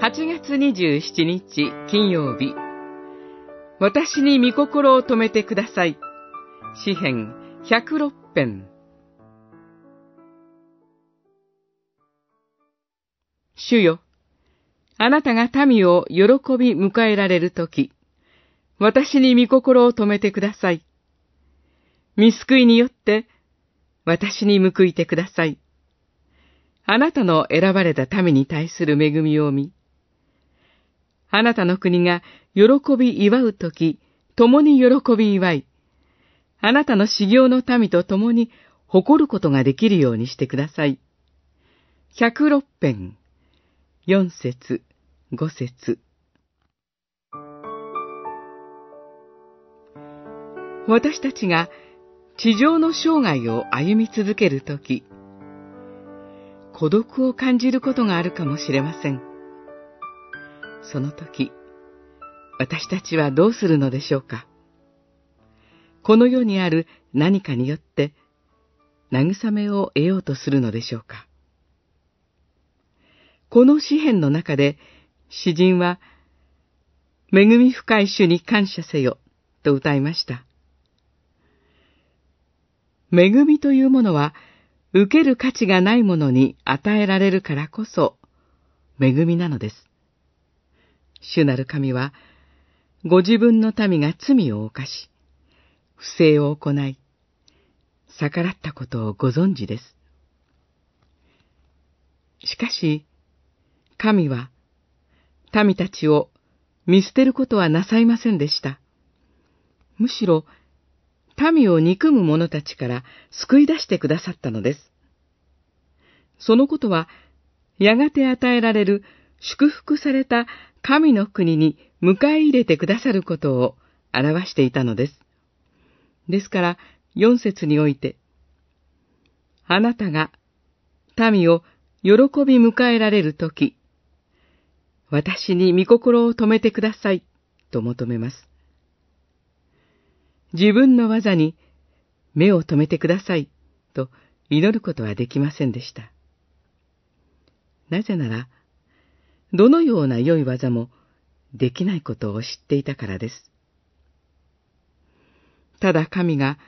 8月27日金曜日私に御心を止めてください。詩編106編主よ、あなたが民を喜び迎えられるとき、私に御心を止めてください。見救いによって、私に報いてください。あなたの選ばれた民に対する恵みを見、あなたの国が喜び祝うとき、共に喜び祝い、あなたの修行の民と共に誇ることができるようにしてください。106編、4節、5節私たちが地上の生涯を歩み続けるとき、孤独を感じることがあるかもしれません。その時、私たちはどうするのでしょうか？この世にある何かによって慰めを得ようとするのでしょうか？この詩篇の中で詩人は恵み深い主に感謝せよと歌いました。恵みというものは受ける価値がないものに与えられるからこそ恵みなのです。主なる神は、ご自分の民が罪を犯し、不正を行い、逆らったことをご存知です。しかし、神は、民たちを見捨てることはなさいませんでした。むしろ、民を憎む者たちから救い出してくださったのです。そのことは、やがて与えられる祝福された神の国に迎え入れてくださることを表していたのです。ですから、四節において、あなたが民を喜び迎えられるとき、私に御心を止めてください、と求めます。自分の技に目を留めてください、と祈ることはできませんでした。なぜなら、どのような良い技もできないことを知っていたからです。ただ神が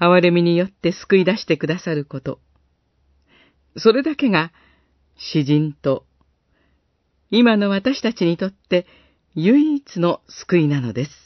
憐れみによって救い出してくださること。それだけが詩人と今の私たちにとって唯一の救いなのです。